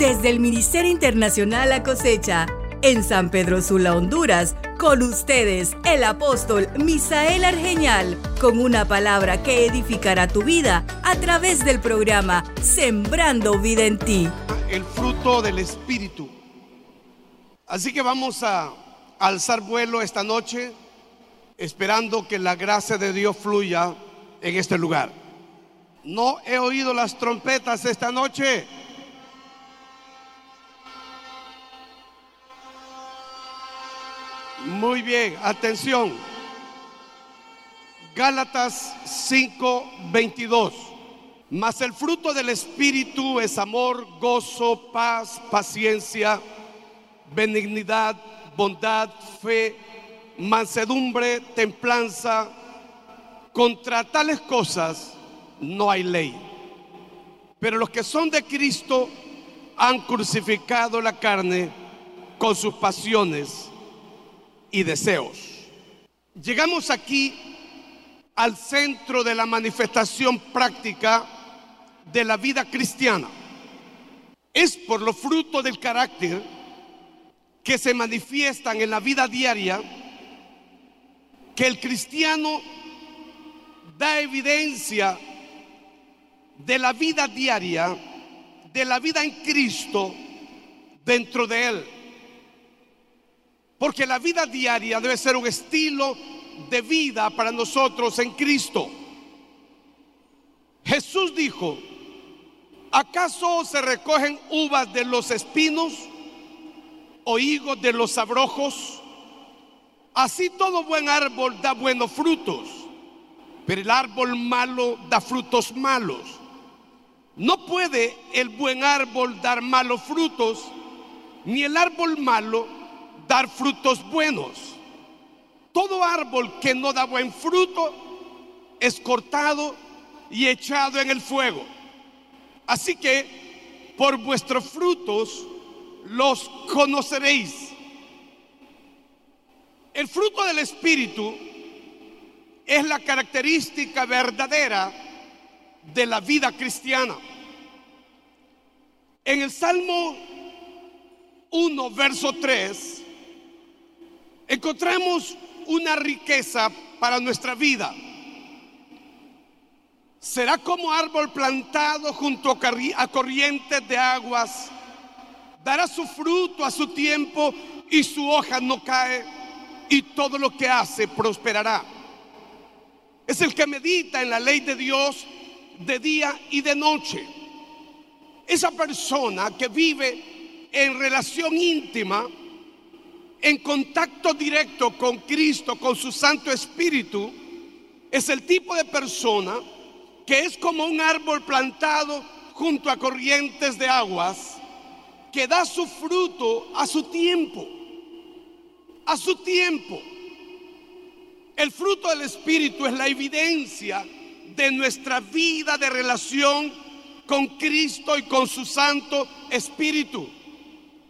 Desde el Ministerio Internacional La Cosecha, en San Pedro Sula, Honduras, con ustedes, el apóstol Misael Argeñal, con una palabra que edificará tu vida a través del programa Sembrando Vida en Ti. El fruto del Espíritu. Así que vamos a alzar vuelo esta noche, esperando que la gracia de Dios fluya en este lugar. No he oído las trompetas esta noche. Muy bien, atención. Gálatas 5:22. Mas el fruto del Espíritu es amor, gozo, paz, paciencia, benignidad, bondad, fe, mansedumbre, templanza. Contra tales cosas no hay ley. Pero los que son de Cristo han crucificado la carne con sus pasiones y deseos. Llegamos aquí al centro de la manifestación práctica de la vida cristiana. Es por los frutos del carácter que se manifiestan en la vida diaria que el cristiano da evidencia de la vida diaria, de la vida en Cristo dentro de él. Porque la vida diaria debe ser un estilo de vida para nosotros en Cristo. Jesús dijo, ¿acaso se recogen uvas de los espinos o higos de los abrojos? Así todo buen árbol da buenos frutos, pero el árbol malo da frutos malos. No puede el buen árbol dar malos frutos, ni el árbol malo dar frutos buenos. Todo árbol que no da buen fruto es cortado y echado en el fuego. Así que por vuestros frutos los conoceréis. El fruto del Espíritu es la característica verdadera de la vida cristiana. En el Salmo 1, verso 3, encontramos una riqueza para nuestra vida. Será como árbol plantado junto a corrientes de aguas. Dará su fruto a su tiempo y su hoja no cae y todo lo que hace prosperará. Es el que medita en la ley de Dios de día y de noche. Esa persona que vive en relación íntima en contacto directo con Cristo, con su Santo Espíritu, es el tipo de persona que es como un árbol plantado junto a corrientes de aguas, que da su fruto a su tiempo, a su tiempo. El fruto del Espíritu es la evidencia de nuestra vida de relación con Cristo y con su Santo Espíritu.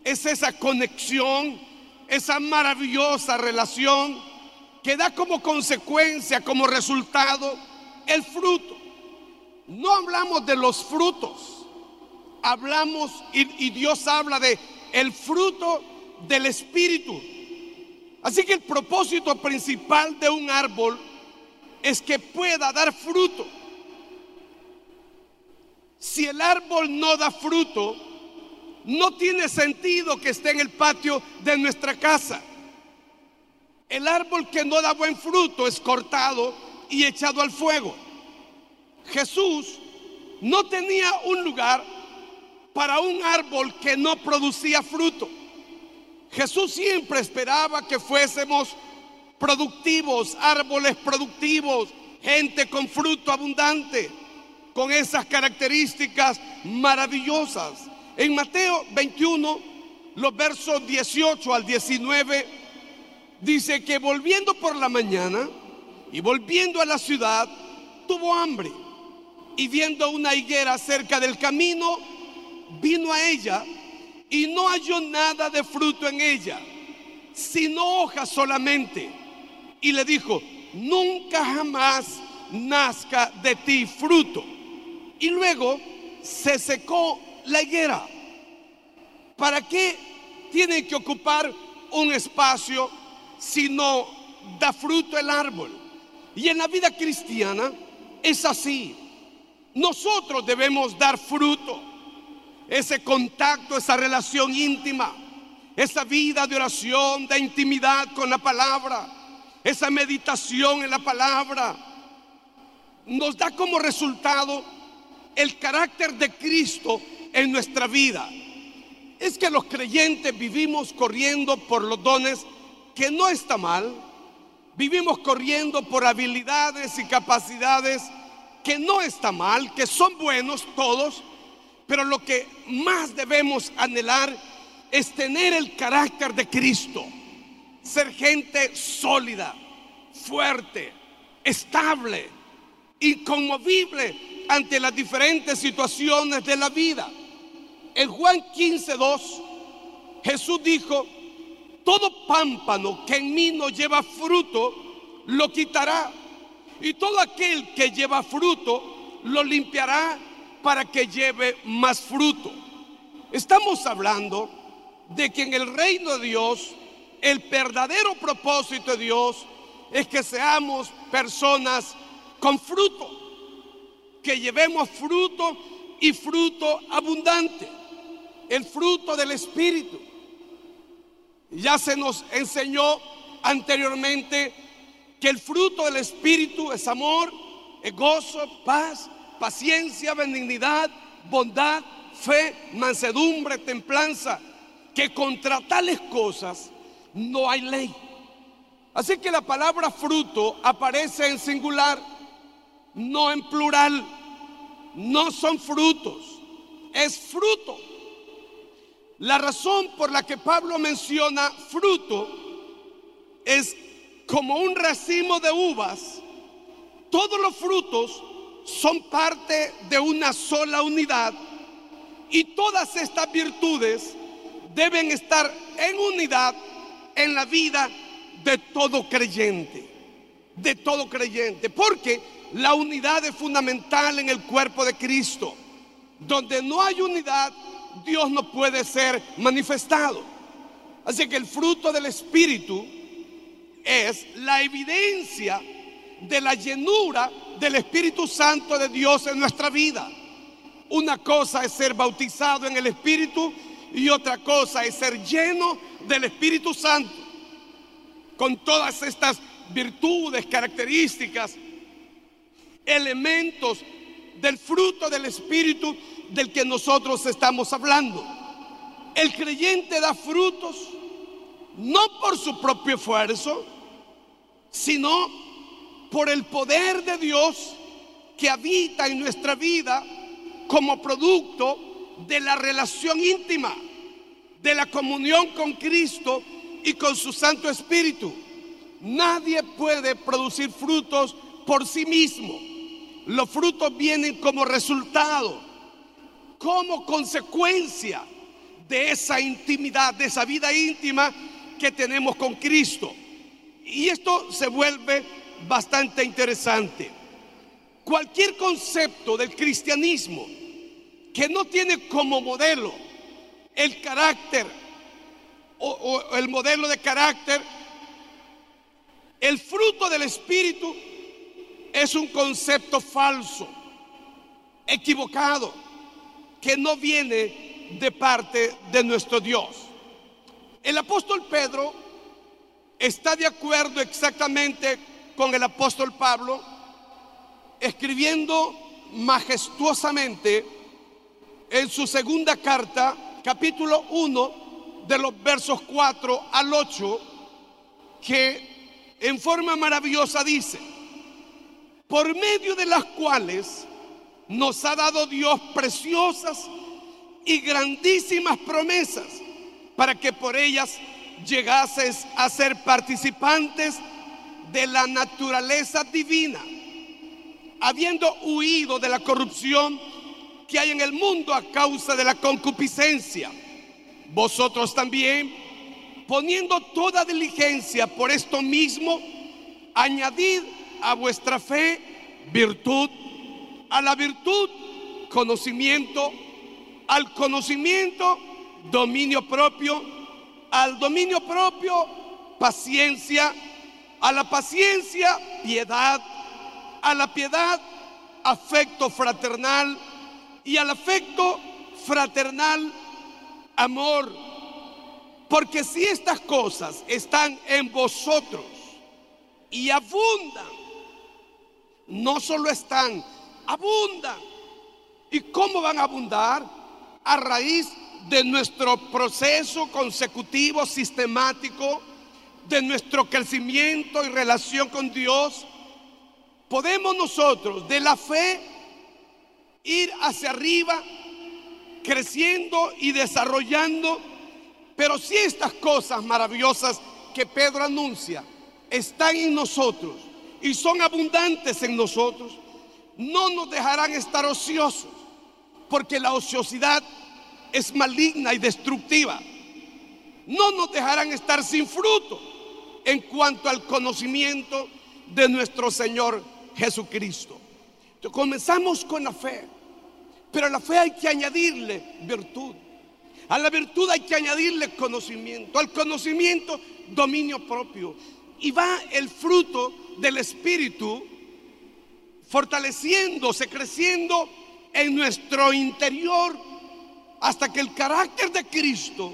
Es esa conexión esa maravillosa relación que da como consecuencia, como resultado, el fruto. No hablamos de los frutos, hablamos y, Dios habla de el fruto del Espíritu. Así que el propósito principal de un árbol es que pueda dar fruto. Si el árbol no da fruto, no tiene sentido que esté en el patio de nuestra casa. El árbol que no da buen fruto es cortado y echado al fuego. Jesús no tenía un lugar para un árbol que no producía fruto. Jesús siempre esperaba que fuésemos productivos, árboles productivos, gente con fruto abundante, con esas características maravillosas. En Mateo 21, los versos 18 al 19, dice que volviendo por la mañana y volviendo a la ciudad, tuvo hambre. Y viendo una higuera cerca del camino, vino a ella y no halló nada de fruto en ella, sino hojas solamente. Y le dijo, nunca jamás nazca de ti fruto. Y luego se secó la higuera. ¿para qué tiene que ocupar un espacio si no da fruto el árbol? Y en la vida cristiana es así. Nosotros debemos dar fruto, ese contacto, esa relación íntima, esa vida de oración, de intimidad con la palabra, esa meditación en la palabra, nos da como resultado el carácter de Cristo en nuestra vida. Es que los creyentes vivimos corriendo por los dones que no está mal. Vivimos corriendo por habilidades y capacidades que no está mal, que son buenos todos, pero lo que más debemos anhelar es tener el carácter de Cristo, ser gente sólida, fuerte, estable, inconmovible ante las diferentes situaciones de la vida. En Juan 15:2, Jesús dijo: Todo pámpano que en mí no lleva fruto, lo quitará. Y todo aquel que lleva fruto, lo limpiará para que lleve más fruto. Estamos hablando de que en el reino de Dios, el verdadero propósito de Dios es que seamos personas con fruto, que llevemos fruto y fruto abundante, el fruto del Espíritu. Ya se nos enseñó anteriormente que el fruto del Espíritu es amor, gozo, paz, paciencia, benignidad, bondad, fe, mansedumbre, templanza, que contra tales cosas no hay ley. Así que la palabra fruto aparece en singular, no en plural. No son frutos, es fruto. La razón por la que Pablo menciona fruto es como un racimo de uvas, todos los frutos son parte de una sola unidad y todas estas virtudes deben estar en unidad en la vida de todo creyente, de todo creyente, porque la unidad es fundamental en el cuerpo de Cristo. Donde no hay unidad, Dios no puede ser manifestado. Así que el fruto del Espíritu es la evidencia de la llenura del Espíritu Santo de Dios en nuestra vida. Una cosa es ser bautizado en el Espíritu y otra cosa es ser lleno del Espíritu Santo. Con todas estas virtudes, características, elementos del fruto del Espíritu del que nosotros estamos hablando. El creyente da frutos no por su propio esfuerzo, sino por el poder de Dios que habita en nuestra vida como producto de la relación íntima, de la comunión con Cristo y con su Santo Espíritu. Nadie puede producir frutos por sí mismo. Los frutos vienen como resultado, como consecuencia de esa intimidad, de esa vida íntima que tenemos con Cristo. Y esto se vuelve bastante interesante. Cualquier concepto del cristianismo que no tiene como modelo el carácter o, el modelo de carácter, el fruto del Espíritu es un concepto falso, equivocado, que no viene de parte de nuestro Dios. El apóstol Pedro está de acuerdo exactamente con el apóstol Pablo, escribiendo majestuosamente en su segunda carta, capítulo 1, de los versos 4 al 8, que en forma maravillosa dice, por medio de las cuales nos ha dado Dios preciosas y grandísimas promesas para que por ellas llegases a ser participantes de la naturaleza divina, habiendo huido de la corrupción que hay en el mundo a causa de la concupiscencia. Vosotros también, poniendo toda diligencia por esto mismo, añadid a vuestra fe virtud, a la virtud conocimiento, al conocimiento dominio propio, al dominio propio, paciencia, a la paciencia, piedad, a la piedad, afecto fraternal y al afecto fraternal, amor. Porque si estas cosas están en vosotros y abundan, no solo están, abundan. ¿Y cómo van a abundar? A raíz de nuestro proceso consecutivo, sistemático, de nuestro crecimiento y relación con Dios, podemos nosotros de la fe ir hacia arriba, creciendo y desarrollando, pero si estas cosas maravillosas que Pedro anuncia están en nosotros y son abundantes en nosotros, no nos dejarán estar ociosos, porque la ociosidad es maligna y destructiva. No nos dejarán estar sin fruto en cuanto al conocimiento de nuestro Señor Jesucristo. Comenzamos con la fe, pero a la fe hay que añadirle virtud. A la virtud hay que añadirle conocimiento, al conocimiento dominio propio. Y va el fruto del Espíritu fortaleciéndose, creciendo en nuestro interior hasta que el carácter de Cristo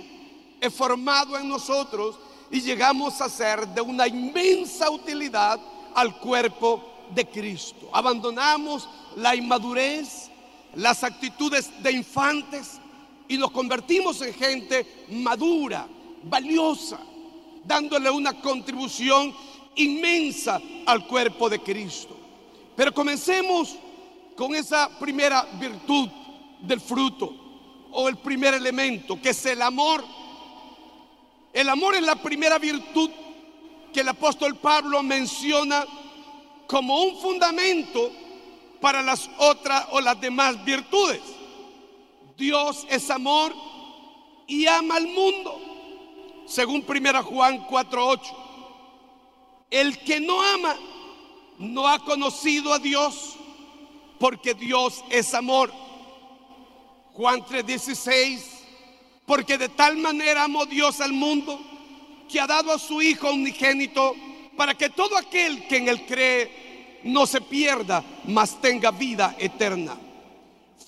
es formado en nosotros y llegamos a ser de una inmensa utilidad al cuerpo de Cristo. Abandonamos la inmadurez, las actitudes de infantes y nos convertimos en gente madura, valiosa, dándole una contribución inmensa al cuerpo de Cristo. Pero comencemos con esa primera virtud del fruto o el primer elemento, que es el amor. El amor es la primera virtud que el apóstol Pablo menciona como un fundamento para las otras o las demás virtudes. Dios es amor y ama al mundo, según 1 Juan 4:8. El que no ama no ha conocido a Dios, porque Dios es amor. Juan 3:16, porque de tal manera amó Dios al mundo que ha dado a su Hijo unigénito para que todo aquel que en él cree no se pierda, mas tenga vida eterna.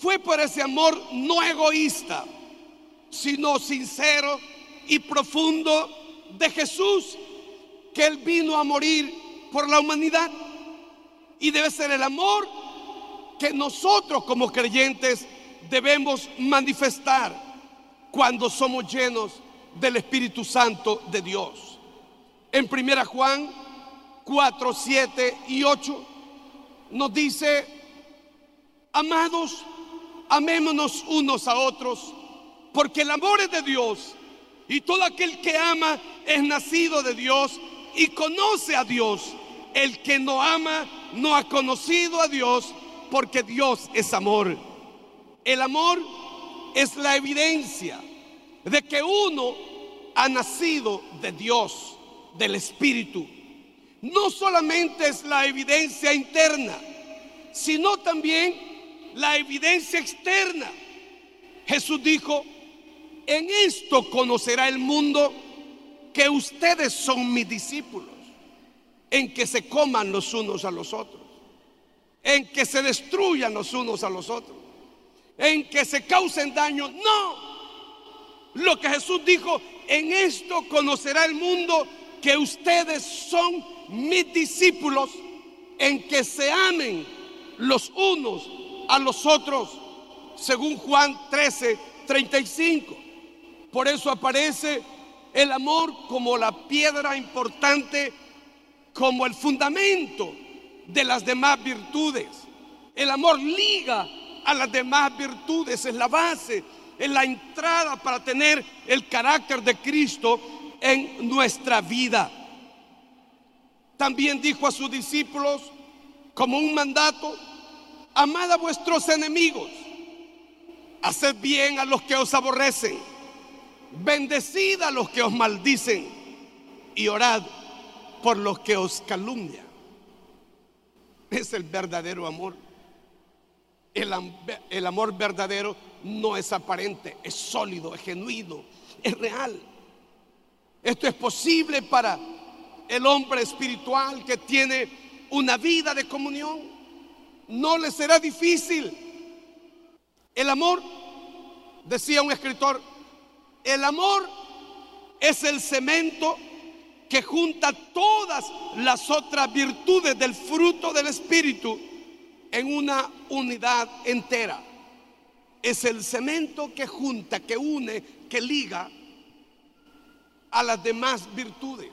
Fue por ese amor no egoísta, sino sincero y profundo de Jesús que él vino a morir por la humanidad. Y debe ser el amor que nosotros como creyentes debemos manifestar cuando somos llenos del Espíritu Santo de Dios. En primera Juan 4, 7 y 8 nos dice, amados, amémonos unos a otros, porque el amor es de Dios y todo aquel que ama es nacido de Dios y conoce a Dios. El que no ama no ha conocido a Dios porque Dios es amor. El amor es la evidencia de que uno ha nacido de Dios, del Espíritu. No solamente es la evidencia interna, sino también la evidencia externa. Jesús dijo, en esto conocerá el mundo que ustedes son mis discípulos, en que se coman los unos a los otros en que se destruyan los unos a los otros, en que se causen daño. No. Lo que Jesús dijo, en esto conocerá el mundo que ustedes son mis discípulos, en que se amen los unos a los otros, según Juan 13, 35. Por eso aparece el amor como la piedra importante, como el fundamento de las demás virtudes. El amor liga a las demás virtudes, es la base, es la entrada para tener el carácter de Cristo en nuestra vida. También dijo a sus discípulos como un mandato, amad a vuestros enemigos, haced bien a los que os aborrecen, bendecid a los que os maldicen y orad por los que os calumnian es el verdadero amor. El amor verdadero no es aparente, es sólido, es genuino, es real. Esto es posible para el hombre espiritual que tiene una vida de comunión. No le será difícil. El amor, decía un escritor, el amor es el cemento que junta todas las otras virtudes del fruto del Espíritu en una unidad entera. Es el cemento que junta, que une, que liga a las demás virtudes.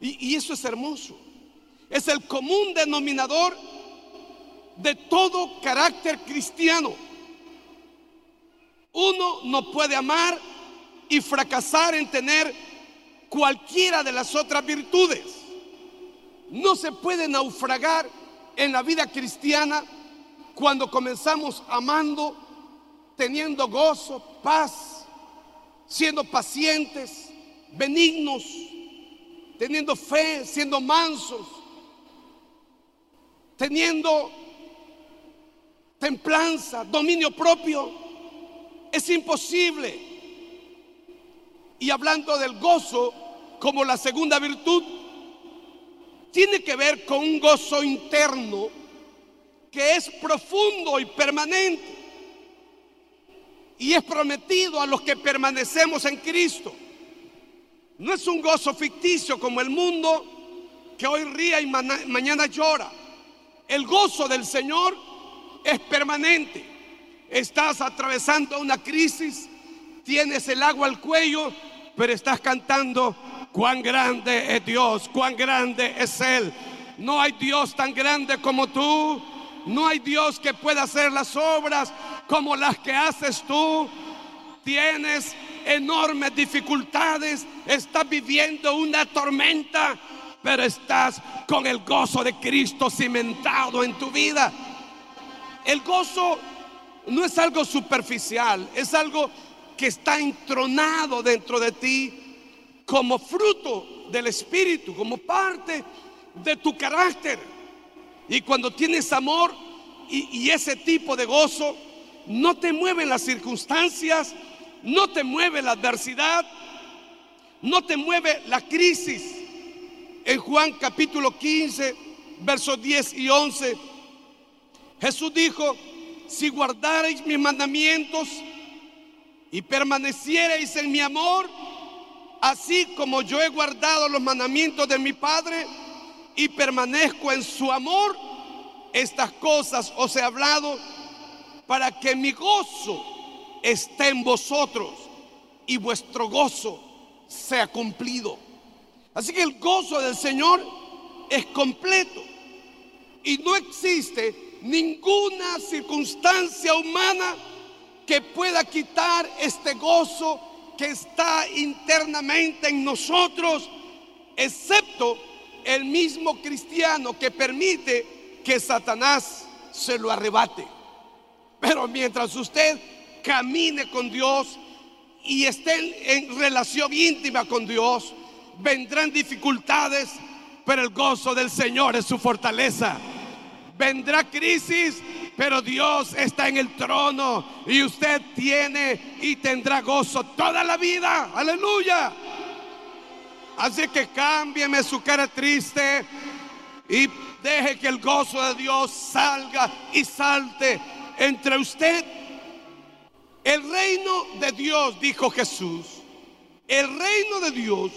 Y, eso es hermoso. Es el común denominador de todo carácter cristiano. Uno no puede amar y fracasar en tener cualquiera de las otras virtudes. No se puede naufragar en la vida cristiana cuando comenzamos amando, teniendo gozo, paz, siendo pacientes, benignos, teniendo fe, siendo mansos, teniendo templanza, dominio propio. Es imposible. Y hablando del gozo como la segunda virtud, tiene que ver con un gozo interno que es profundo y permanente. Y es prometido a los que permanecemos en Cristo. No es un gozo ficticio como el mundo que hoy ríe y mañana llora. El gozo del Señor es permanente. Estás atravesando una crisis, tienes el agua al cuello, pero estás cantando cuán grande es Dios, cuán grande es Él. No hay Dios tan grande como tú. No hay Dios que pueda hacer las obras como las que haces tú. Tienes enormes dificultades, estás viviendo una tormenta, pero estás con el gozo de Cristo cimentado en tu vida. El gozo no es algo superficial, es algo que está entronado dentro de ti como fruto del Espíritu, como parte de tu carácter. Y cuando tienes amor y, ese tipo de gozo, no te mueven las circunstancias, no te mueve la adversidad, no te mueve la crisis. En Juan capítulo 15, versos 10 y 11, Jesús dijo, si guardareis mis mandamientos, y permaneciereis en mi amor, así como yo he guardado los mandamientos de mi Padre y permanezco en su amor, estas cosas os he hablado para que mi gozo esté en vosotros y vuestro gozo sea cumplido. Así que el gozo del Señor es completo y no existe ninguna circunstancia humana que pueda quitar este gozo que está internamente en nosotros, excepto el mismo cristiano que permite que Satanás se lo arrebate. Pero mientras usted camine con Dios y esté en relación íntima con Dios, vendrán dificultades, pero el gozo del Señor es su fortaleza. Vendrá crisis, pero Dios está en el trono y usted tiene y tendrá gozo toda la vida. Aleluya. Así que cámbieme su cara triste y deje que el gozo de Dios salga y salte entre usted. El reino de Dios, dijo Jesús, el reino de Dios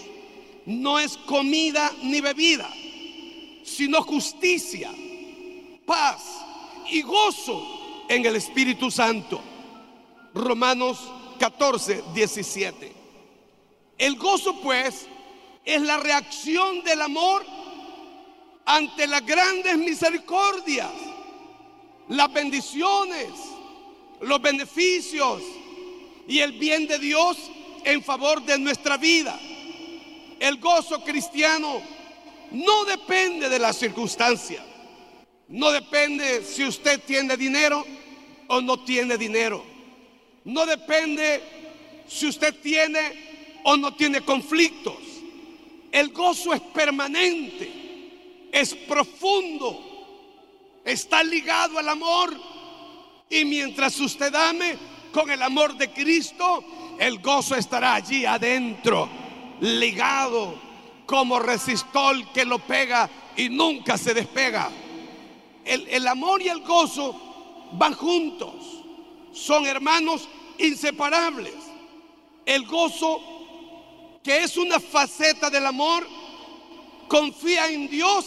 no es comida ni bebida, sino justicia, paz y gozo en el Espíritu Santo. Romanos 14, 17. El gozo pues es la reacción del amor ante las grandes misericordias, las bendiciones, los beneficios y el bien de Dios en favor de nuestra vida. El gozo cristiano no depende de las circunstancias. No depende si usted tiene dinero o no tiene dinero. No depende si usted tiene o no tiene conflictos. El gozo es permanente, es profundo, está ligado al amor Y mientras usted ame con el amor de Cristo, el gozo estará allí adentro, ligado como resistol que lo pega y nunca se despega. El, amor y el gozo van juntos, son hermanos inseparables. El gozo, que es una faceta del amor, confía en Dios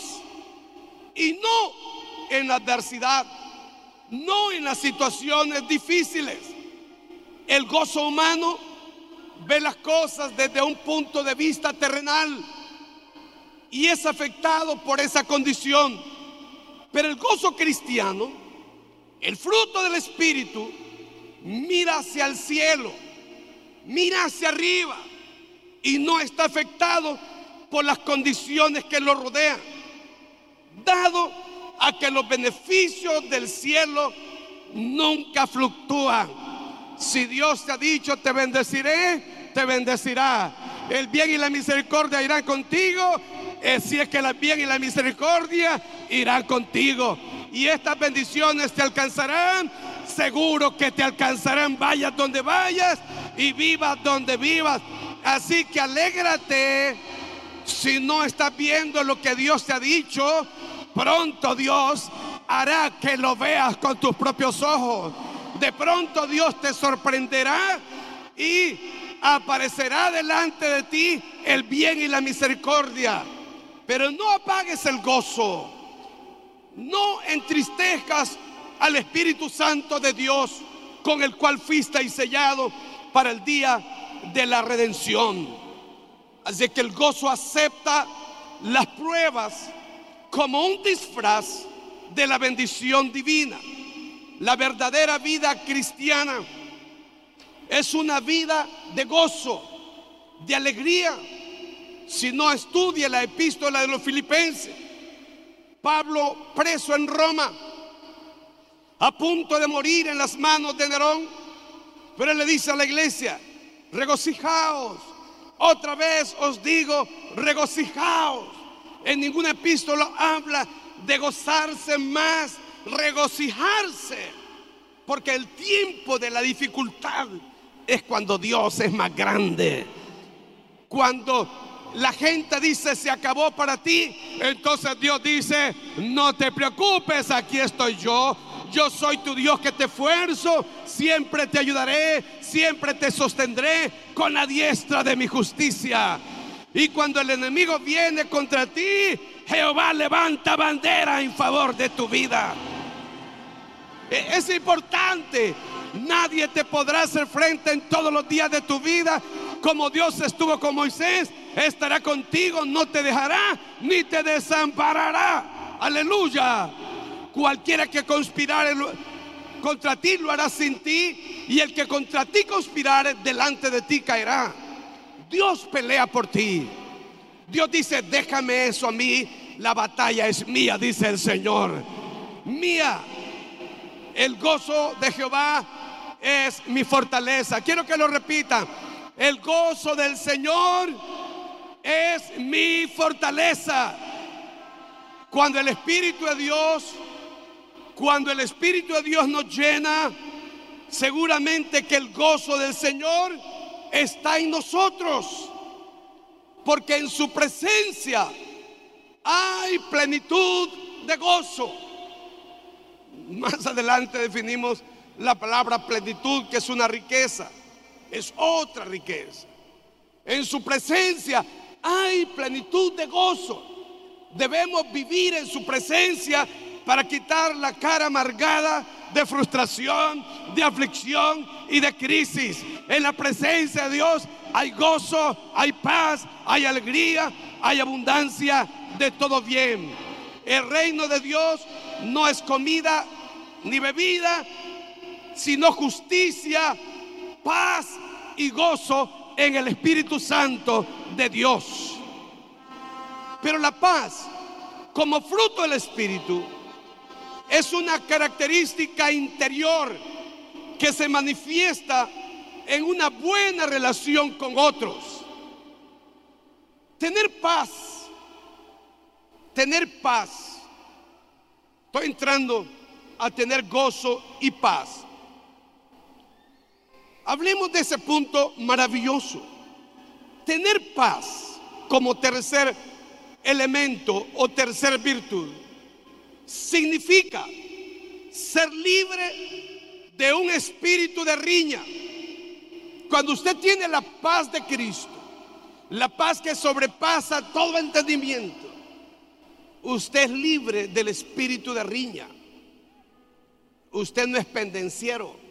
y no en la adversidad, no en las situaciones difíciles. El gozo humano ve las cosas desde un punto de vista terrenal y es afectado por esa condición. Pero el gozo cristiano, el fruto del Espíritu, mira hacia el cielo, mira hacia arriba y no está afectado por las condiciones que lo rodean. Dado a que los beneficios del cielo nunca fluctúan si Dios te ha dicho, te bendeciré, te bendecirá. El bien y la misericordia irán contigo. Eh, si es que el bien y la misericordia irán contigo. Y estas bendiciones te alcanzarán. Seguro que te alcanzarán. Vayas donde vayas y vivas donde vivas. Así que alégrate. Si no estás viendo lo que Dios te ha dicho, pronto Dios hará que lo veas con tus propios ojos. De pronto Dios te sorprenderá y aparecerá delante de ti el bien y la misericordia. Pero no apagues el gozo. No entristezcas al Espíritu Santo de Dios con el cual fuiste y sellado para el día de la redención. Así que el gozo acepta las pruebas como un disfraz de la bendición divina. La verdadera vida cristiana es una vida de gozo, de alegría. Si no estudia la epístola de los filipenses, Pablo preso en Roma, a punto de morir en las manos de Nerón, pero él le dice a la iglesia, regocijaos, otra vez os digo, regocijaos. En ninguna epístola habla de gozarse más regocijarse, porque el tiempo de la dificultad es cuando Dios es más grande. Cuando la gente dice se acabó para ti, entonces Dios dice, no te preocupes, aquí estoy yo. Yo soy tu Dios que te esfuerzo, siempre te ayudaré, siempre te sostendré con la diestra de mi justicia. Y cuando el enemigo viene contra ti, Jehová levanta bandera en favor de tu vida. E, es importante. Nadie te podrá hacer frente en todos los días de tu vida. Como Dios estuvo con Moisés, estará contigo, no te dejará ni te desamparará. Aleluya. Cualquiera que conspirare contra ti lo hará sin ti. Y el que contra ti conspirare delante de ti caerá. Dios pelea por ti. Dios dice, déjame eso a mí. La batalla es mía, dice el Señor. Mía. El gozo de Jehová es mi fortaleza. Quiero que lo repita. El gozo del Señor es mi fortaleza. Cuando el Espíritu de Dios, cuando el Espíritu de Dios nos llena, seguramente que el gozo del Señor está en nosotros. Porque en su presencia hay plenitud de gozo. Más adelante definimos la palabra plenitud, que es una riqueza. Es otra riqueza. En su presencia hay plenitud de gozo. Debemos vivir en su presencia para quitar la cara amargada de frustración, de aflicción y de crisis. En la presencia de Dios hay gozo, hay paz, hay alegría, hay abundancia de todo bien. El reino de Dios no es comida ni bebida, sino justicia, paz y gozo en el Espíritu Santo de Dios. Pero la paz, como fruto del Espíritu, es una característica interior que se manifiesta en una buena relación con otros. Tener paz, tener paz. Estoy entrando a tener gozo y paz. Hablemos de ese punto maravilloso. Tener paz como tercer elemento o tercer virtud significa ser libre de un espíritu de riña. Cuando usted tiene la paz de Cristo, la paz que sobrepasa todo entendimiento, usted es libre del espíritu de riña. Usted no es pendenciero.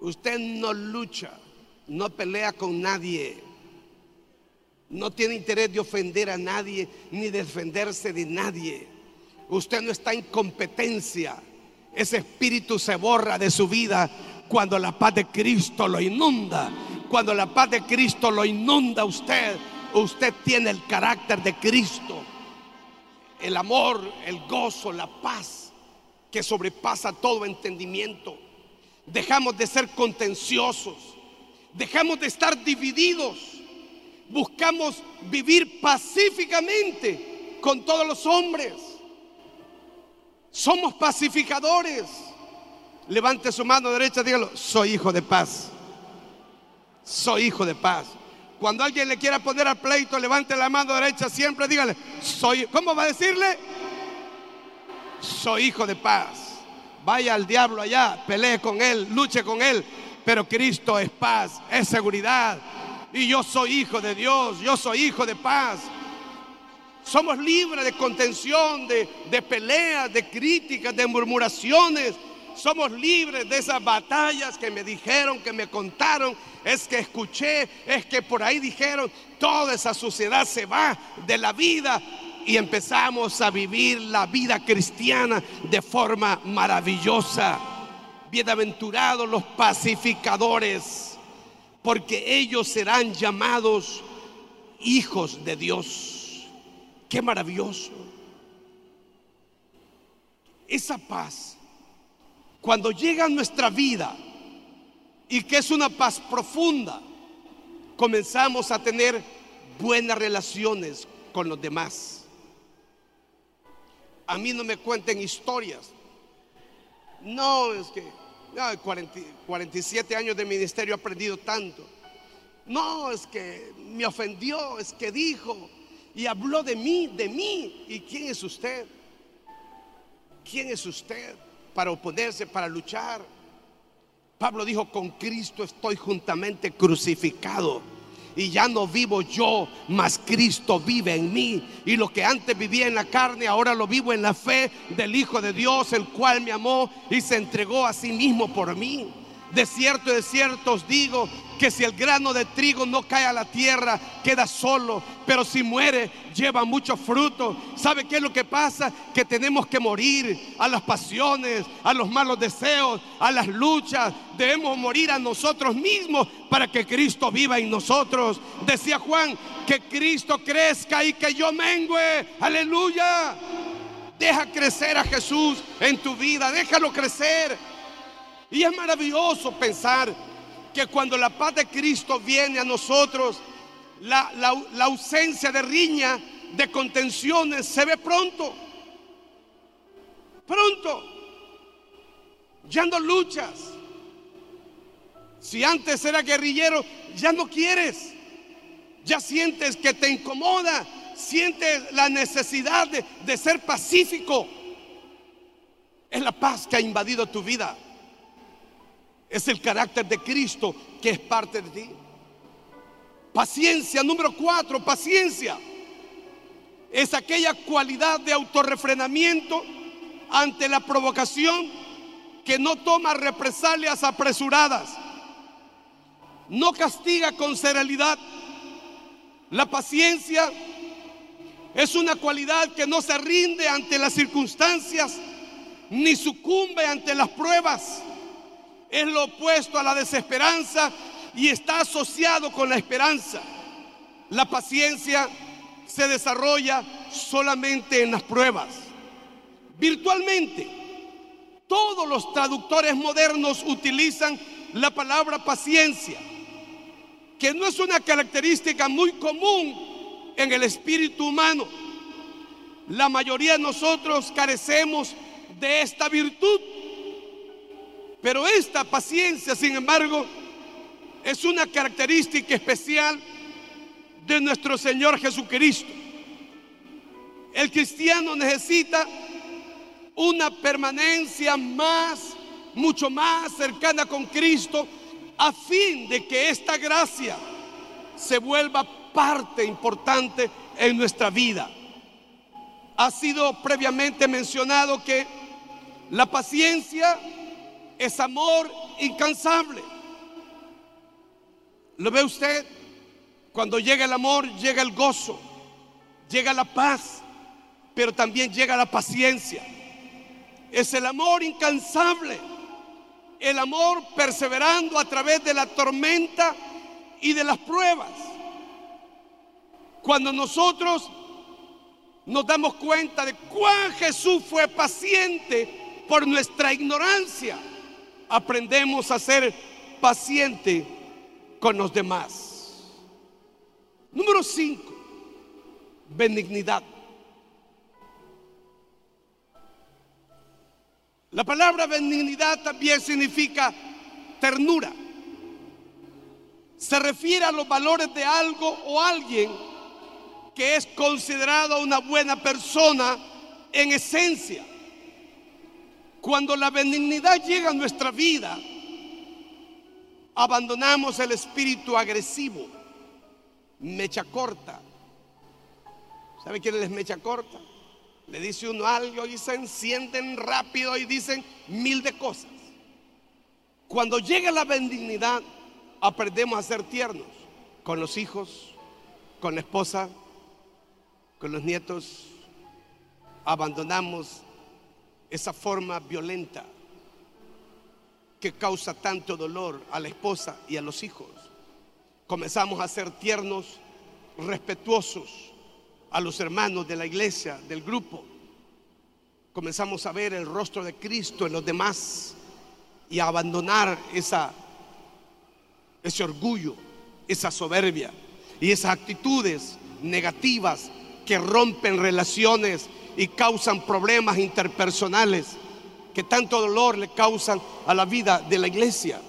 Usted no lucha, no pelea con nadie. No tiene interés de ofender a nadie ni defenderse de nadie. Usted no está en competencia. Ese espíritu se borra de su vida cuando la paz de Cristo lo inunda. Cuando la paz de Cristo lo inunda usted, usted tiene el carácter de Cristo. El amor, el gozo, la paz que sobrepasa todo entendimiento. Dejamos de ser contenciosos. Dejamos de estar divididos. Buscamos vivir pacíficamente con todos los hombres. Somos pacificadores. Levante su mano derecha, dígalo, soy hijo de paz. Soy hijo de paz. Cuando alguien le quiera poner al pleito, levante la mano derecha, siempre dígale, soy, ¿cómo va a decirle? Soy hijo de paz. Vaya al diablo allá, pelee con él, luche con él. Pero Cristo es paz, es seguridad. Y yo soy hijo de Dios, yo soy hijo de paz. Somos libres de contención, de, de peleas, de críticas, de murmuraciones. Somos libres de esas batallas que me dijeron, que me contaron, es que escuché, es que por ahí dijeron, toda esa suciedad se va de la vida y empezamos a vivir la vida cristiana de forma maravillosa. Bienaventurados los pacificadores, porque ellos serán llamados hijos de Dios. Qué maravilloso. Esa paz, cuando llega a nuestra vida, y que es una paz profunda, comenzamos a tener buenas relaciones con los demás a mí no me cuenten historias. No, es que no, 47 años de ministerio he aprendido tanto. No, es que me ofendió, es que dijo y habló de mí, de mí. ¿Y quién es usted? ¿Quién es usted para oponerse, para luchar? Pablo dijo, con Cristo estoy juntamente crucificado y ya no vivo yo, mas Cristo vive en mí. Y lo que antes vivía en la carne, ahora lo vivo en la fe del Hijo de Dios, el cual me amó y se entregó a sí mismo por mí. De cierto, de cierto os digo que si el grano de trigo no cae a la tierra, queda solo, pero si muere, lleva mucho fruto. ¿Sabe qué es lo que pasa? Que tenemos que morir a las pasiones, a los malos deseos, a las luchas. Debemos morir a nosotros mismos para que Cristo viva en nosotros. Decía Juan, que Cristo crezca y que yo mengue. Aleluya. Deja crecer a Jesús en tu vida, déjalo crecer. Y es maravilloso pensar que cuando la paz de Cristo viene a nosotros, la, ausencia de riña, de contenciones, se ve pronto. Pronto. Ya no luchas. Si antes era guerrillero, ya no quieres. Ya sientes que te incomoda. Sientes la necesidad de, de ser pacífico. Es la paz que ha invadido tu vida. Es el carácter de Cristo que es parte de ti. Paciencia, número cuatro, paciencia. Es aquella cualidad de autorrefrenamiento ante la provocación que no toma represalias apresuradas. No castiga con serenidad. La paciencia es una cualidad que no se rinde ante las circunstancias ni sucumbe ante las pruebas es lo opuesto a la desesperanza y está asociado con la esperanza. La paciencia se desarrolla solamente en las pruebas. Virtualmente, todos los traductores modernos utilizan la palabra paciencia, que no es una característica muy común en el espíritu humano. La mayoría de nosotros carecemos de esta virtud. Pero esta paciencia, sin embargo, es una característica especial de nuestro Señor Jesucristo. El cristiano necesita una permanencia más, mucho más cercana con Cristo, a fin de que esta gracia se vuelva parte importante en nuestra vida. Ha sido previamente mencionado que la paciencia es amor incansable. ¿Lo ve usted? Cuando llega el amor, llega el gozo, llega la paz, pero también llega la paciencia. Es el amor incansable, el amor perseverando a través de la tormenta y de las pruebas. Cuando nosotros nos damos cuenta de cuán Jesús fue paciente por nuestra ignorancia, aprendemos a ser paciente con los demás. Número 5, benignidad. La palabra benignidad también significa ternura. Se refiere a los valores de algo o alguien que es considerado una buena persona en esencia. Cuando la benignidad llega a nuestra vida, abandonamos el espíritu agresivo, mecha corta. ¿Sabe quién es mecha corta? Le dice uno algo y se encienden rápido y dicen mil de cosas. Cuando llega la benignidad, aprendemos a ser tiernos con los hijos, con la esposa, con los nietos. Abandonamos esa forma violenta que causa tanto dolor a la esposa y a los hijos. Comenzamos a ser tiernos, respetuosos, a los hermanos de la iglesia, del grupo. Comenzamos a ver el rostro de Cristo en los demás y a abandonar esa, ese orgullo, esa soberbia y esas actitudes negativas que rompen relaciones y causan problemas interpersonales que tanto dolor le causan a la vida de la iglesia.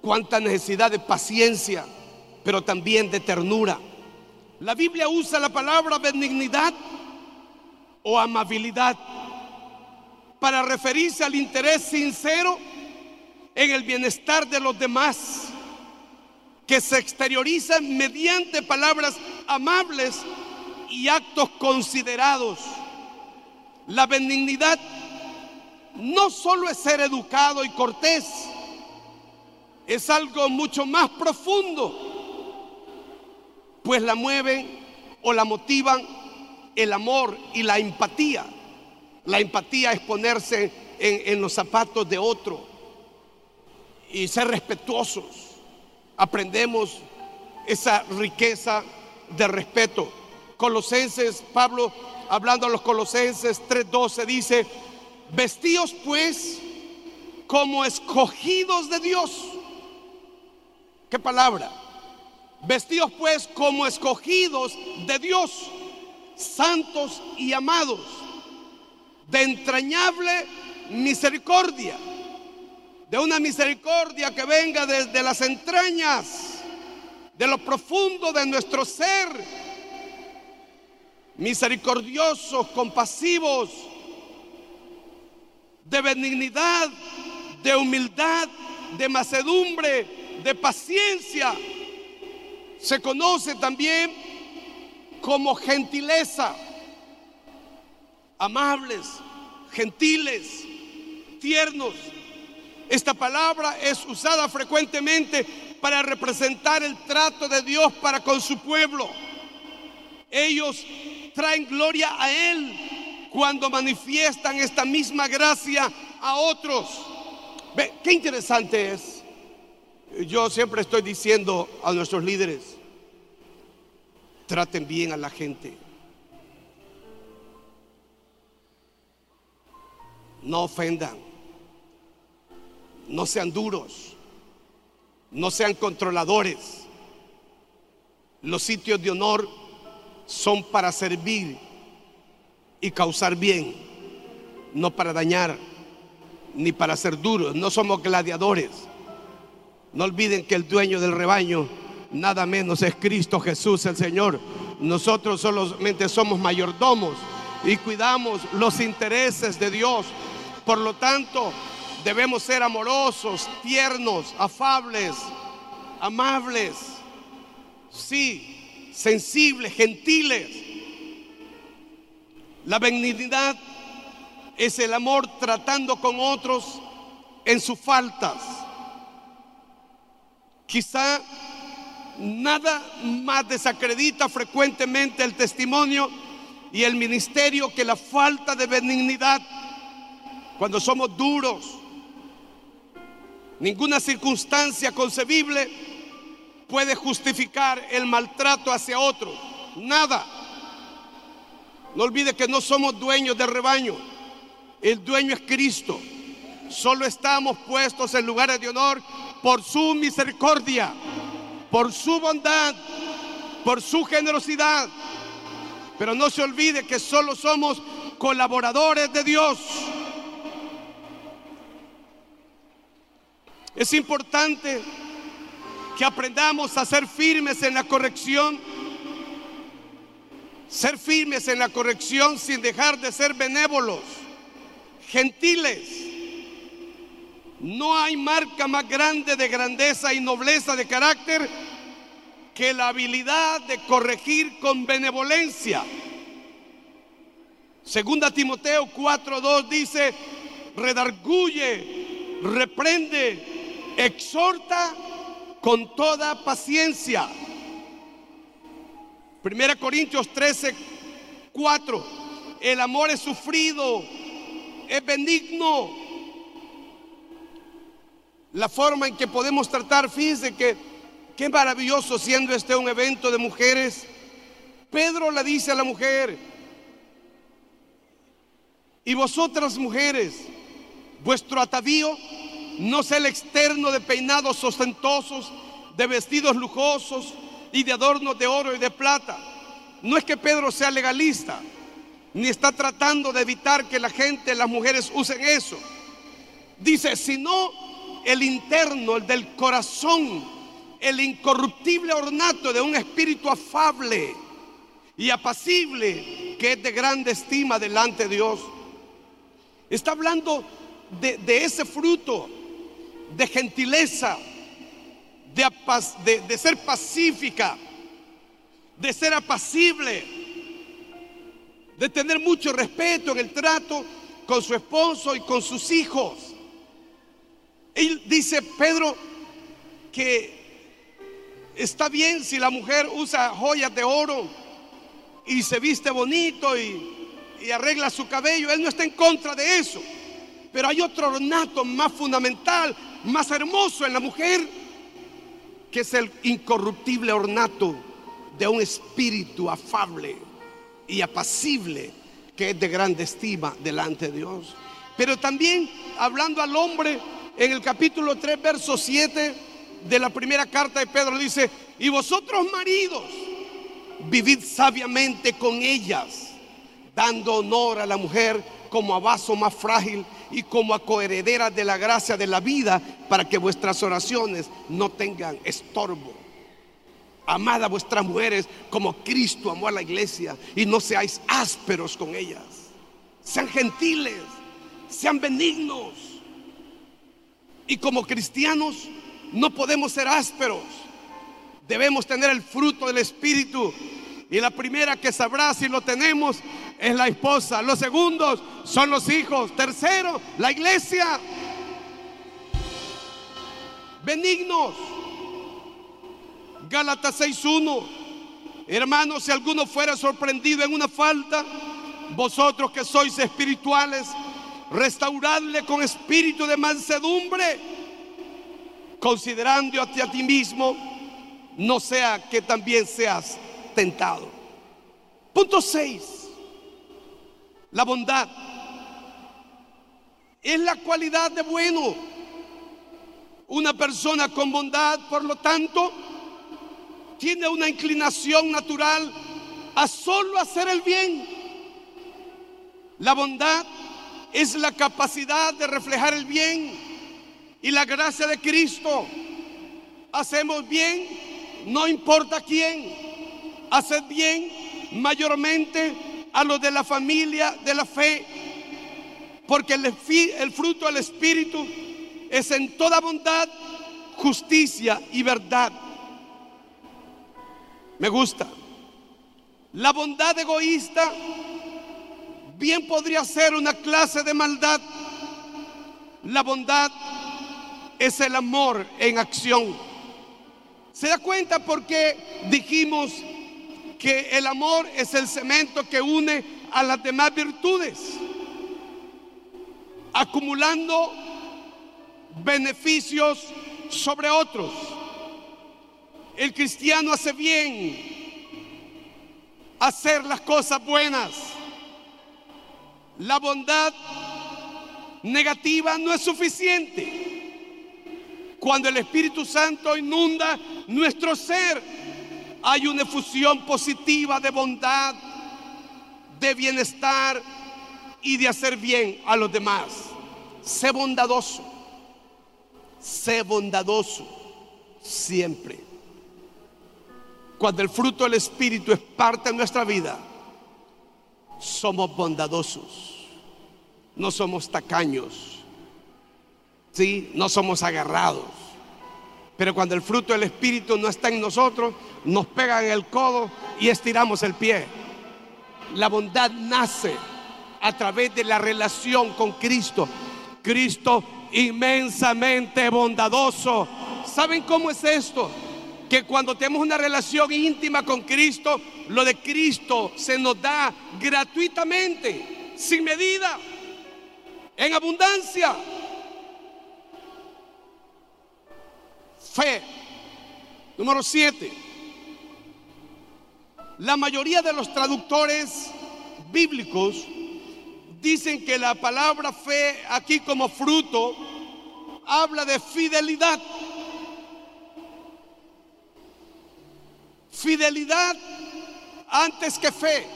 Cuánta necesidad de paciencia, pero también de ternura la Biblia usa la palabra benignidad o amabilidad para referirse al interés sincero en el bienestar de los demás, que se exterioriza mediante palabras amables y actos considerados. La benignidad no solo es ser educado y cortés, es algo mucho más profundo pues la mueven o la motivan el amor y la empatía. La empatía es ponerse en, los zapatos de otro y ser respetuosos. Aprendemos esa riqueza de respeto. Colosenses, Pablo hablando a los Colosenses 3:12 dice, vestíos pues como escogidos de Dios. ¿Qué palabra? Vestidos pues como escogidos de Dios, santos y amados, de entrañable misericordia, de una misericordia que venga desde las entrañas, de lo profundo de nuestro ser, misericordiosos, compasivos, de benignidad, de humildad, de macedumbre, de paciencia se conoce también como gentileza, amables, gentiles, tiernos. Esta palabra es usada frecuentemente para representar el trato de Dios para con su pueblo. Ellos traen gloria a Él cuando manifiestan esta misma gracia a otros. Ve, qué interesante es. Yo siempre estoy diciendo a nuestros líderes, Traten bien a la gente. No ofendan. No sean duros. No sean controladores. Los sitios de honor son para servir y causar bien, no para dañar, ni para ser duros. No somos gladiadores. No olviden que el dueño del rebaño, nada menos es Cristo Jesús el Señor. Nosotros solamente somos mayordomos y cuidamos los intereses de Dios. Por lo tanto, debemos ser amorosos, tiernos, afables, amables, sí, sensibles, gentiles. La benignidad es el amor tratando con otros en sus faltas. Quizá nada más desacredita frecuentemente el testimonio y el ministerio que la falta de benignidad cuando somos duros. Ninguna circunstancia concebible puede justificar el maltrato hacia otros. Nada. No olvide que no somos dueños del rebaño. El dueño es Cristo. Solo estamos puestos en lugares de honor por su misericordia, por su bondad, por su generosidad. Pero no se olvide que solo somos colaboradores de Dios. Es importante que aprendamos a ser firmes en la corrección. Ser firmes en la corrección sin dejar de ser benévolos, gentiles. No hay marca más grande de grandeza y nobleza de carácter que la habilidad de corregir con benevolencia. Segunda Timoteo 4:2 dice, redarguye, reprende, exhorta con toda paciencia. Primera Corintios 13, 4. El amor es sufrido, es benigno. La forma en que podemos tratar, fíjense que Qué maravilloso siendo este un evento de mujeres. Pedro le dice a la mujer, y vosotras mujeres, vuestro atavío no sea el externo de peinados ostentosos, de vestidos lujosos y de adornos de oro y de plata. No es que Pedro sea legalista, ni está tratando de evitar que la gente, las mujeres usen eso. Dice, sino el interno, el del corazón, el incorruptible ornato de un espíritu afable y apacible que es de grande estima delante de Dios. Está hablando de, ese fruto de gentileza, de, de ser pacífica, de ser apacible, de tener mucho respeto en el trato con su esposo y con sus hijos. Él dice Pedro que Está bien si la mujer usa joyas de oro y se viste bonito y, arregla su cabello. Él no está en contra de eso. Pero hay otro ornato más fundamental, más hermoso en la mujer, que es el incorruptible ornato de un espíritu afable y apacible que es de grande estima delante de Dios. Pero también hablando al hombre en el capítulo 3, verso 7, de la primera carta de Pedro dice, y vosotros maridos, vivid sabiamente con ellas, dando honor a la mujer como a vaso más frágil y como a coheredera de la gracia de la vida, para que vuestras oraciones no tengan estorbo. Amad a vuestras mujeres como Cristo amó a la iglesia y no seáis ásperos con ellas. Sean gentiles, sean benignos. Y como cristianos no podemos ser ásperos. Debemos tener el fruto del Espíritu. Y la primera que sabrá si lo tenemos es la esposa. Los segundos son los hijos. Tercero, la iglesia. Benignos. Gálatas 6.1. Hermanos, si alguno fuera sorprendido en una falta, vosotros que sois espirituales, restauradle con espíritu de mansedumbre considerando a ti, a ti mismo, no sea que también seas tentado. Punto 6. La bondad es la cualidad de bueno. Una persona con bondad, por lo tanto, tiene una inclinación natural a solo hacer el bien. La bondad es la capacidad de reflejar el bien y la gracia de Cristo. Hacemos bien, no importa quién. Haced bien mayormente a los de la familia de la fe, porque el, el fruto del Espíritu es en toda bondad, justicia y verdad. Me gusta. La bondad egoísta bien podría ser una clase de maldad. La bondad es el amor en acción. ¿Se da cuenta por qué dijimos que el amor es el cemento que une a las demás virtudes? Acumulando beneficios sobre otros. El cristiano hace bien hacer las cosas buenas. La bondad negativa no es suficiente. Cuando el Espíritu Santo inunda nuestro ser, hay una efusión positiva de bondad, de bienestar y de hacer bien a los demás. Sé bondadoso, sé bondadoso siempre. Cuando el fruto del Espíritu es parte de nuestra vida, somos bondadosos, no somos tacaños, ¿sí? no somos agarrados. Pero cuando el fruto del Espíritu no está en nosotros, nos pega en el codo y estiramos el pie. La bondad nace a través de la relación con Cristo. Cristo inmensamente bondadoso. ¿Saben cómo es esto? que cuando tenemos una relación íntima con Cristo, lo de Cristo se nos da gratuitamente, sin medida, en abundancia. Fe. Número 7. La mayoría de los traductores bíblicos dicen que la palabra fe aquí como fruto habla de fidelidad. Fidelidad antes que fe.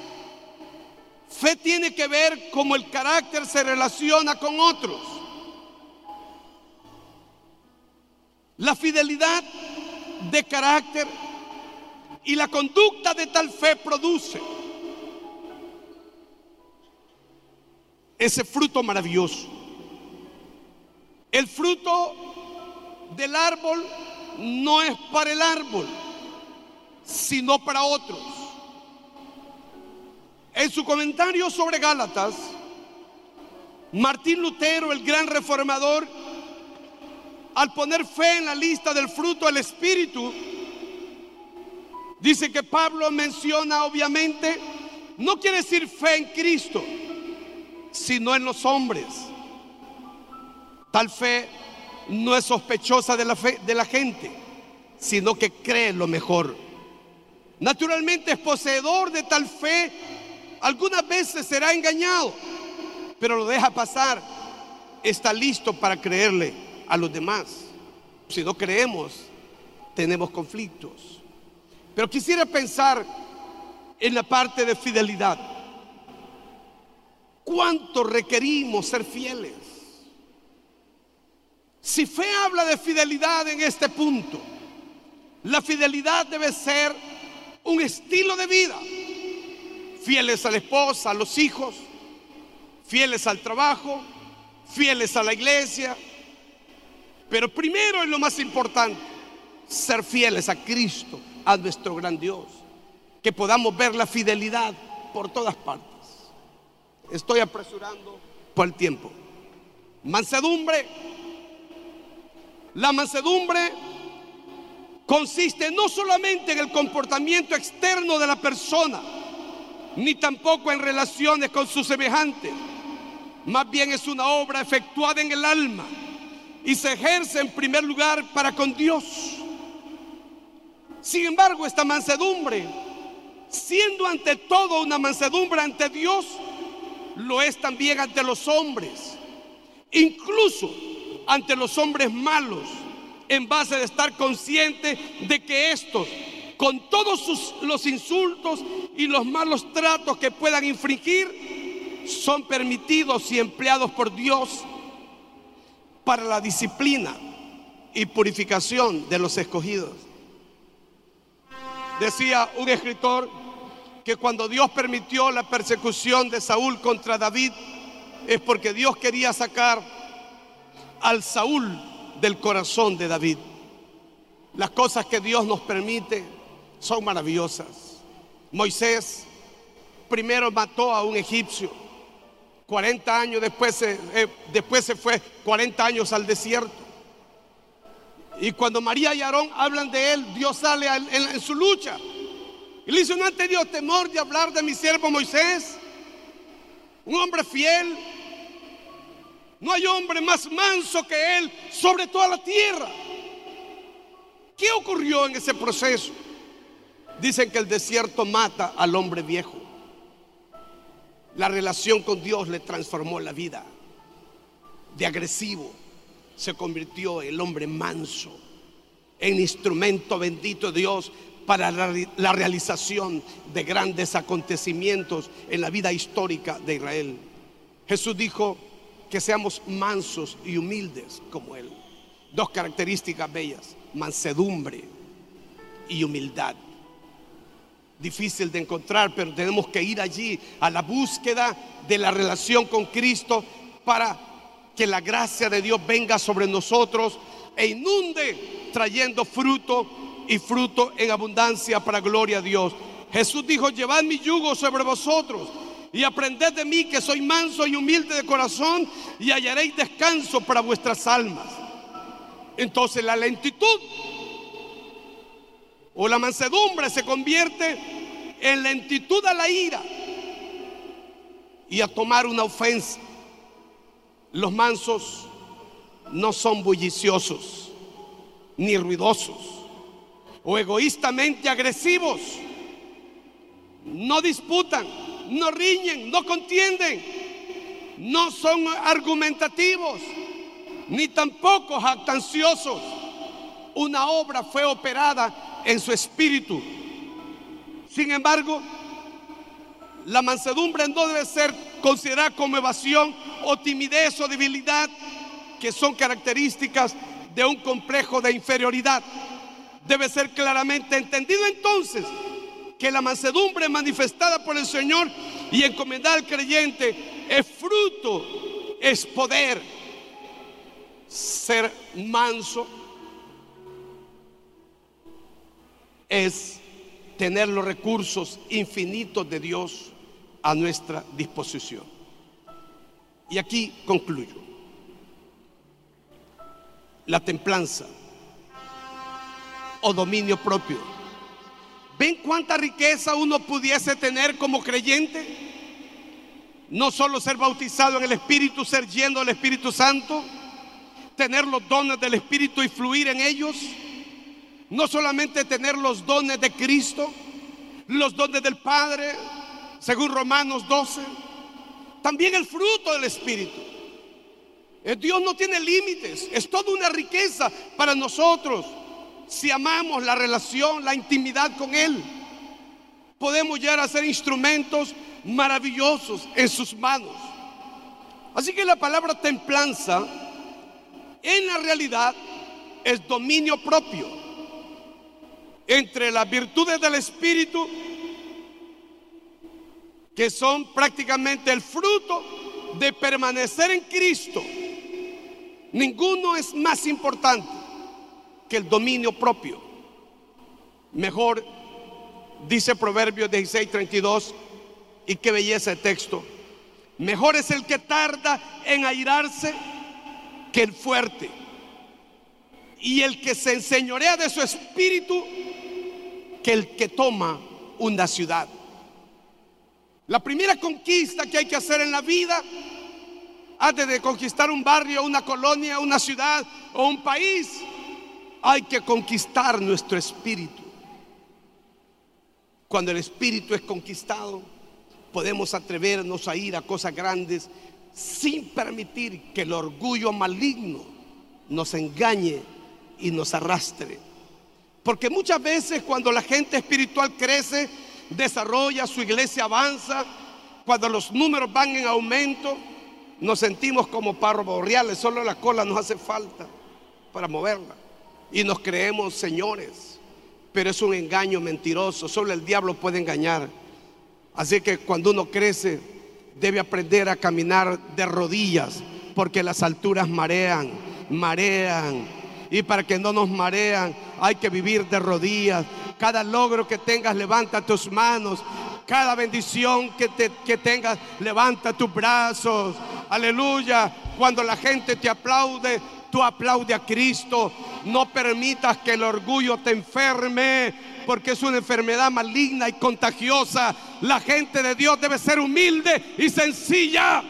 Fe tiene que ver cómo el carácter se relaciona con otros. La fidelidad de carácter y la conducta de tal fe produce ese fruto maravilloso. El fruto del árbol no es para el árbol sino para otros. En su comentario sobre Gálatas, Martín Lutero, el gran reformador, al poner fe en la lista del fruto del Espíritu, dice que Pablo menciona obviamente, no quiere decir fe en Cristo, sino en los hombres. Tal fe no es sospechosa de la fe de la gente, sino que cree lo mejor. Naturalmente es poseedor de tal fe. Algunas veces será engañado, pero lo deja pasar. Está listo para creerle a los demás. Si no creemos, tenemos conflictos. Pero quisiera pensar en la parte de fidelidad. ¿Cuánto requerimos ser fieles? Si fe habla de fidelidad en este punto, la fidelidad debe ser un estilo de vida. Fieles a la esposa, a los hijos, fieles al trabajo, fieles a la iglesia. Pero primero es lo más importante, ser fieles a Cristo, a nuestro gran Dios. Que podamos ver la fidelidad por todas partes. Estoy apresurando por el tiempo. Mansedumbre. La mansedumbre consiste no solamente en el comportamiento externo de la persona, ni tampoco en relaciones con sus semejantes. Más bien es una obra efectuada en el alma y se ejerce en primer lugar para con Dios. Sin embargo, esta mansedumbre, siendo ante todo una mansedumbre ante Dios, lo es también ante los hombres, incluso ante los hombres malos en base de estar consciente de que estos, con todos los insultos y los malos tratos que puedan infringir, son permitidos y empleados por Dios para la disciplina y purificación de los escogidos. Decía un escritor que cuando Dios permitió la persecución de Saúl contra David, es porque Dios quería sacar al Saúl del corazón de David. Las cosas que Dios nos permite son maravillosas. Moisés primero mató a un egipcio. 40 años después se, eh, después se fue 40 años al desierto. Y cuando María y Aarón hablan de él, Dios sale en, su lucha. Y le dice, ¿no han tenido temor de hablar de mi siervo Moisés? Un hombre fiel. No hay hombre más manso que él sobre toda la tierra. ¿Qué ocurrió en ese proceso? Dicen que el desierto mata al hombre viejo. La relación con Dios le transformó la vida. De agresivo se convirtió el hombre manso, en instrumento bendito de Dios para la, realización de grandes acontecimientos en la vida histórica de Israel. Jesús dijo que seamos mansos y humildes como Él. Dos características bellas, mansedumbre y humildad difícil de encontrar, pero tenemos que ir allí a la búsqueda de la relación con Cristo para que la gracia de Dios venga sobre nosotros e inunde trayendo fruto y fruto en abundancia para gloria a Dios. Jesús dijo, llevad mi yugo sobre vosotros y aprended de mí que soy manso y humilde de corazón y hallaréis descanso para vuestras almas. Entonces la lentitud o la mansedumbre se convierte en lentitud a la ira y a tomar una ofensa. Los mansos no son bulliciosos ni ruidosos o egoístamente agresivos. No disputan, no riñen, no contienden, no son argumentativos, ni tampoco jactanciosos. Una obra fue operada en su espíritu. Sin embargo, la mansedumbre no debe ser considerada como evasión o timidez o debilidad, que son características de un complejo de inferioridad. Debe ser claramente entendido entonces que la mansedumbre manifestada por el Señor y encomendada al creyente es fruto, es poder. Ser manso es tener los recursos infinitos de Dios a nuestra disposición. Y aquí concluyo. La templanza o dominio propio. ¿Ven cuánta riqueza uno pudiese tener como creyente? No solo ser bautizado en el Espíritu, ser lleno del Espíritu Santo, tener los dones del Espíritu y fluir en ellos no solamente tener los dones de Cristo, los dones del Padre, según Romanos 12, también el fruto del Espíritu. Eh, Dios no tiene límites, es toda una riqueza para nosotros. Si amamos la relación, la intimidad con Él, podemos llegar a ser instrumentos maravillosos en sus manos. Así que la palabra templanza en la realidad es dominio propio entre las virtudes del Espíritu, que son prácticamente el fruto de permanecer en Cristo. Ninguno es más importante que el dominio propio. Mejor, dice Proverbios 16, 32, y qué belleza el texto. Mejor es el que tarda en airarse que el fuerte. Y el que se enseñorea de su espíritu que el que toma una ciudad. La primera conquista que hay que hacer en la vida, antes de conquistar un barrio, una colonia, una ciudad o un país, hay que conquistar nuestro espíritu. Cuando el espíritu es conquistado, podemos atrevernos a ir a cosas grandes sin permitir que el orgullo maligno nos engañe y nos arrastre. Porque muchas veces cuando la gente espiritual crece, desarrolla, su iglesia avanza, Cuando los números van en aumento, nos sentimos como párrafos reales, solo la cola nos hace falta para moverla. Y nos creemos señores, pero es un engaño mentiroso, solo el diablo puede engañar. Así que cuando uno crece, debe aprender a caminar de rodillas, porque las alturas marean, marean. Y para que no nos marean, hay que vivir de rodillas. Cada logro que tengas, levanta tus manos. Cada bendición que, te, que tengas, levanta tus brazos. Aleluya. Cuando la gente te aplaude, tú aplaude a Cristo. No permitas que el orgullo te enferme, porque es una enfermedad maligna y contagiosa. La gente de Dios debe ser humilde y sencilla.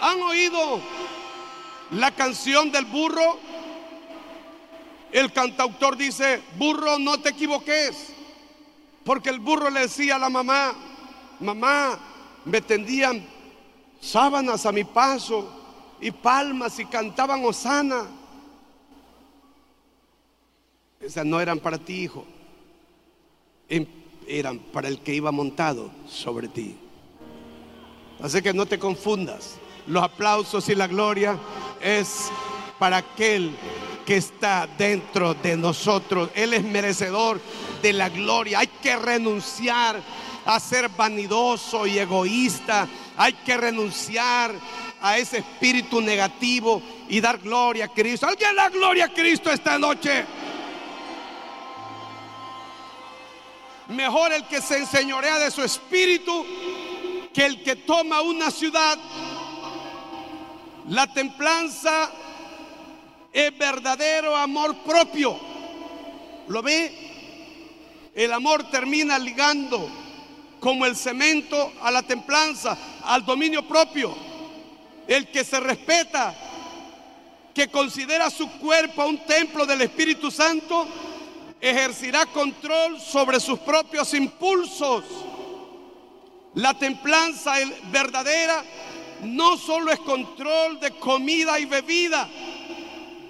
¿Han oído la canción del burro? El cantautor dice, burro, no te equivoques. Porque el burro le decía a la mamá, mamá, me tendían sábanas a mi paso y palmas y cantaban Osana. Esas no eran para ti, hijo. Em, eran para el que iba montado sobre ti. Así que no te confundas. Los aplausos y la gloria es para aquel que está dentro de nosotros. Él es merecedor de la gloria. Hay que renunciar a ser vanidoso y egoísta. Hay que renunciar a ese espíritu negativo y dar gloria a Cristo. Alguien da gloria a Cristo esta noche. Mejor el que se enseñorea de su espíritu que el que toma una ciudad. La templanza es verdadero amor propio. ¿Lo ve? El amor termina ligando como el cemento a la templanza, al dominio propio. El que se respeta, que considera su cuerpo un templo del Espíritu Santo, ejercerá control sobre sus propios impulsos. La templanza verdadera no solo es control de comida y bebida,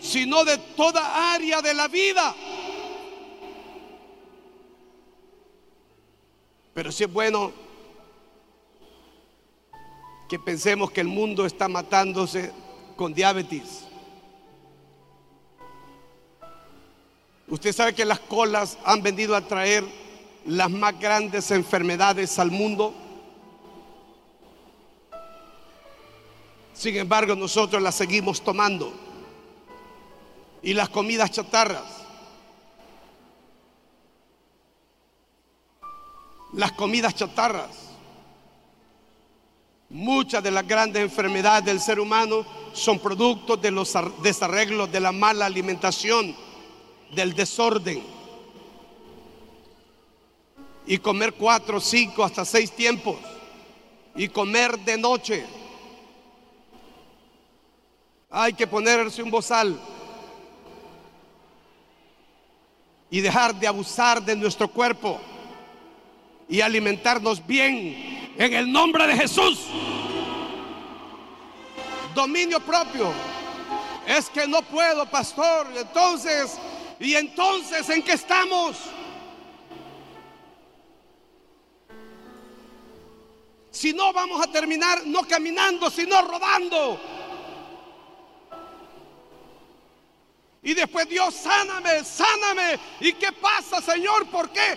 sino de toda área de la vida. Pero si es bueno que pensemos que el mundo está matándose con diabetes. Usted sabe que las colas han venido a traer las más grandes enfermedades al mundo. Sin embargo, nosotros las seguimos tomando. Y las comidas chatarras las comidas chatarras. Muchas de las grandes enfermedades del ser humano son productos de los desarreglos de la mala alimentación, del desorden. Y comer cuatro, cinco, hasta seis tiempos. Y comer de noche. Hay que ponerse un bozal. Y dejar de abusar de nuestro cuerpo y alimentarnos bien en el nombre de Jesús. Dominio propio. Es que no puedo, pastor. Entonces, ¿y entonces en qué estamos? Si no vamos a terminar no caminando, sino rodando. Y después Dios, sáname, sáname. ¿Y qué pasa, Señor? ¿Por qué?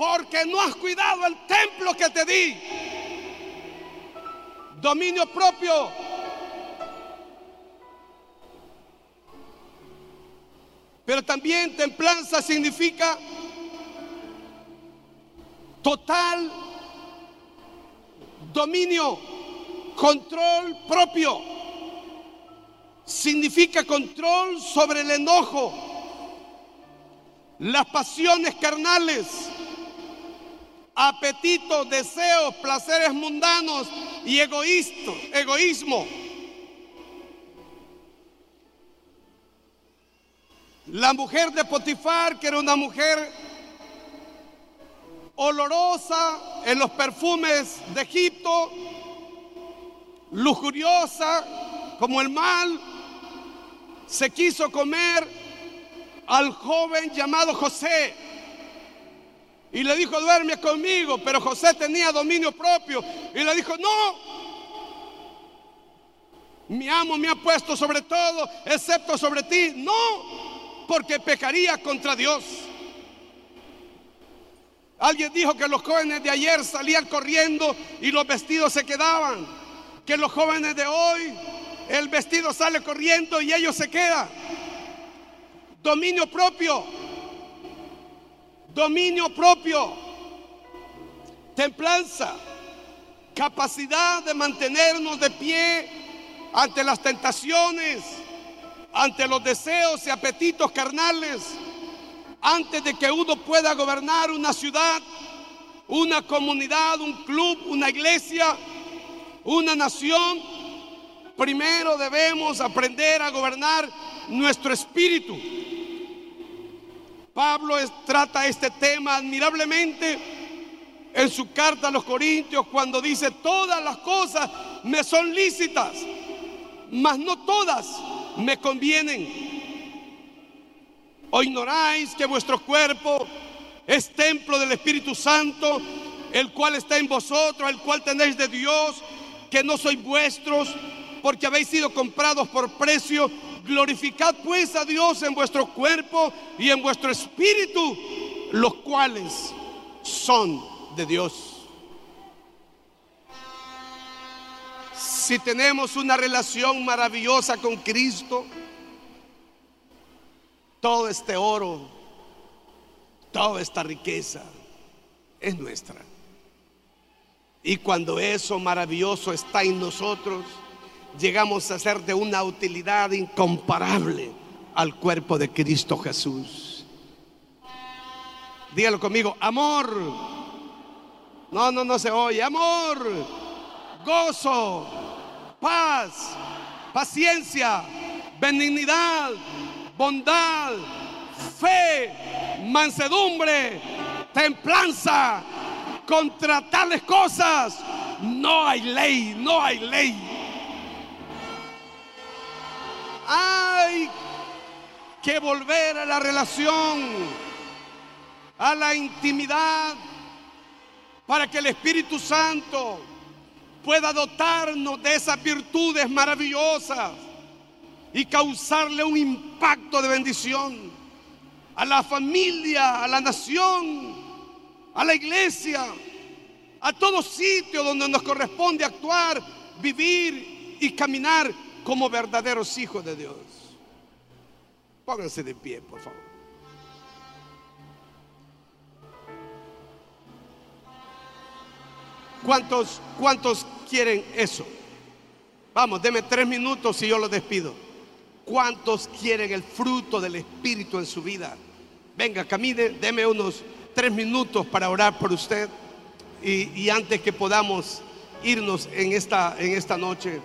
porque no has cuidado el templo que te di. Dominio propio. Pero también templanza significa total dominio, control propio. Significa control sobre el enojo, las pasiones carnales apetitos, deseos, placeres mundanos y egoísto, egoísmo. La mujer de Potifar, que era una mujer olorosa en los perfumes de Egipto, lujuriosa como el mal, se quiso comer al joven llamado José Y le dijo, duerme conmigo. Pero José tenía dominio propio. Y le dijo, no. Mi amo me ha puesto sobre todo, excepto sobre ti. No, porque pecaría contra Dios. Alguien dijo que los jóvenes de ayer salían corriendo y los vestidos se quedaban. Que los jóvenes de hoy, el vestido sale corriendo y ellos se quedan. Dominio propio. Dominio propio. Templanza. Capacidad de mantenernos de pie ante las tentaciones, ante los deseos y apetitos carnales antes de que uno pueda gobernar una ciudad, una comunidad, un club, una iglesia, una nación, primero debemos aprender a gobernar nuestro espíritu. Pablo trata este tema admirablemente en su carta a los Corintios cuando dice, todas las cosas me son lícitas, mas no todas me convienen. ¿O ignoráis que vuestro cuerpo es templo del Espíritu Santo, el cual está en vosotros, el cual tenéis de Dios, que no sois vuestros, porque habéis sido comprados por precio? Glorificad pues a Dios en vuestro cuerpo y en vuestro espíritu, los cuales son de Dios. Si tenemos una relación maravillosa con Cristo, todo este oro, toda esta riqueza es nuestra. Y cuando eso maravilloso está en nosotros, llegamos a ser de una utilidad incomparable al cuerpo de Cristo Jesús. Dígalo conmigo, amor. No, no, no se oye. Amor, gozo, paz, paciencia, benignidad, bondad, fe, mansedumbre, templanza. Contra tales cosas no hay ley, no hay ley. Hay que volver a la relación, a la intimidad, para que el Espíritu Santo pueda dotarnos de esas virtudes maravillosas y causarle un impacto de bendición a la familia, a la nación, a la iglesia, a todo sitio donde nos corresponde actuar, vivir y caminar como verdaderos hijos de Dios. Pónganse de pie, por favor. ¿Cuántos, cuántos quieren eso? Vamos, deme tres minutos y yo los despido. ¿Cuántos quieren el fruto del Espíritu en su vida? Venga, camine, deme unos tres minutos para orar por usted. Y, antes que podamos irnos en esta, en esta noche,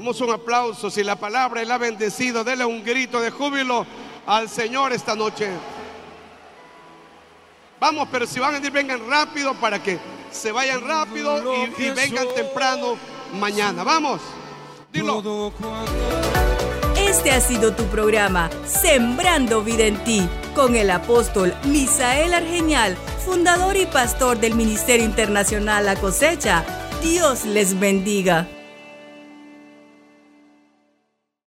damos un aplauso. Si la palabra Él ha bendecido, dele un grito de júbilo al Señor esta noche. Vamos, pero si van a ir, vengan rápido para que se vayan rápido y, y vengan temprano mañana. Vamos, dilo. Este ha sido tu programa, Sembrando Vida en Ti, con el apóstol Misael Argenial, fundador y pastor del Ministerio Internacional La Cosecha. Dios les bendiga.